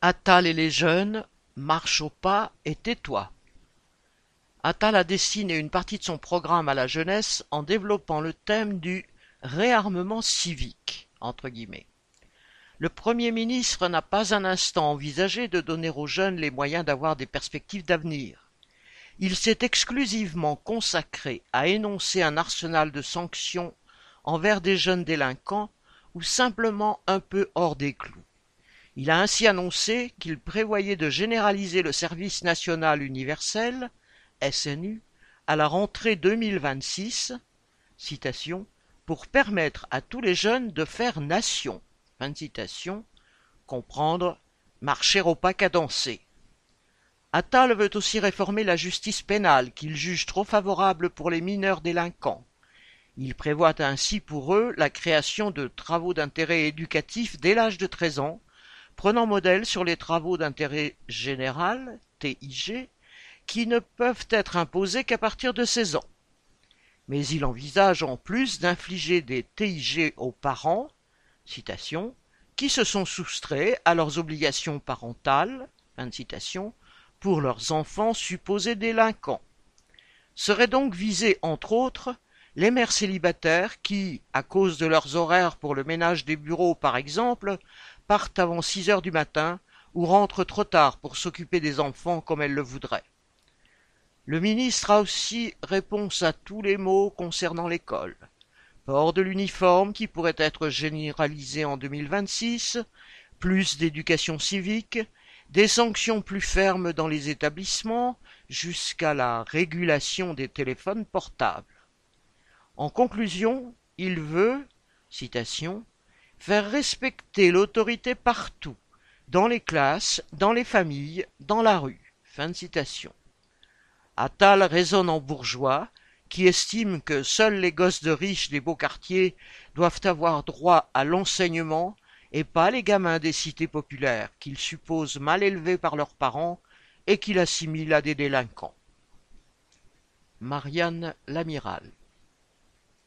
Attal et les jeunes, marche au pas et tais-toi. Attal a dessiné une partie de son programme à la jeunesse en développant le thème du réarmement civique. Le Premier ministre n'a pas un instant envisagé de donner aux jeunes les moyens d'avoir des perspectives d'avenir. Il s'est exclusivement consacré à énoncer un arsenal de sanctions envers des jeunes délinquants ou simplement un peu hors des clous. Il a ainsi annoncé qu'il prévoyait de généraliser le service national universel, SNU, à la rentrée 2026, citation, pour permettre à tous les jeunes de faire nation, comprendre marcher au pas cadencé. Attal veut aussi réformer la justice pénale qu'il juge trop favorable pour les mineurs délinquants. Il prévoit ainsi pour eux la création de travaux d'intérêt éducatif dès l'âge de 13 ans, prenant modèle sur les travaux d'intérêt général, TIG, qui ne peuvent être imposés qu'à partir de 16 ans. Mais il envisage en plus d'infliger des TIG aux parents, citation, qui se sont soustraits à leurs obligations parentales, fin de citation, pour leurs enfants supposés délinquants. Seraient donc visés, entre autres, les mères célibataires qui, à cause de leurs horaires pour le ménage des bureaux par exemple, partent avant six heures du matin ou rentrent trop tard pour s'occuper des enfants comme elles le voudraient. Le ministre a aussi réponse à tous les mots concernant l'école. Port de l'uniforme qui pourrait être généralisé en 2026, plus d'éducation civique, des sanctions plus fermes dans les établissements, jusqu'à la régulation des téléphones portables. En conclusion, il veut, faire respecter l'autorité partout, dans les classes, dans les familles, dans la rue. Fin de citation. Attal résonne en bourgeois, qui estime que seuls les gosses de riches des beaux quartiers doivent avoir droit à l'enseignement et pas les gamins des cités populaires qu'il suppose mal élevés par leurs parents et qu'il assimile à des délinquants. Marianne Lamiral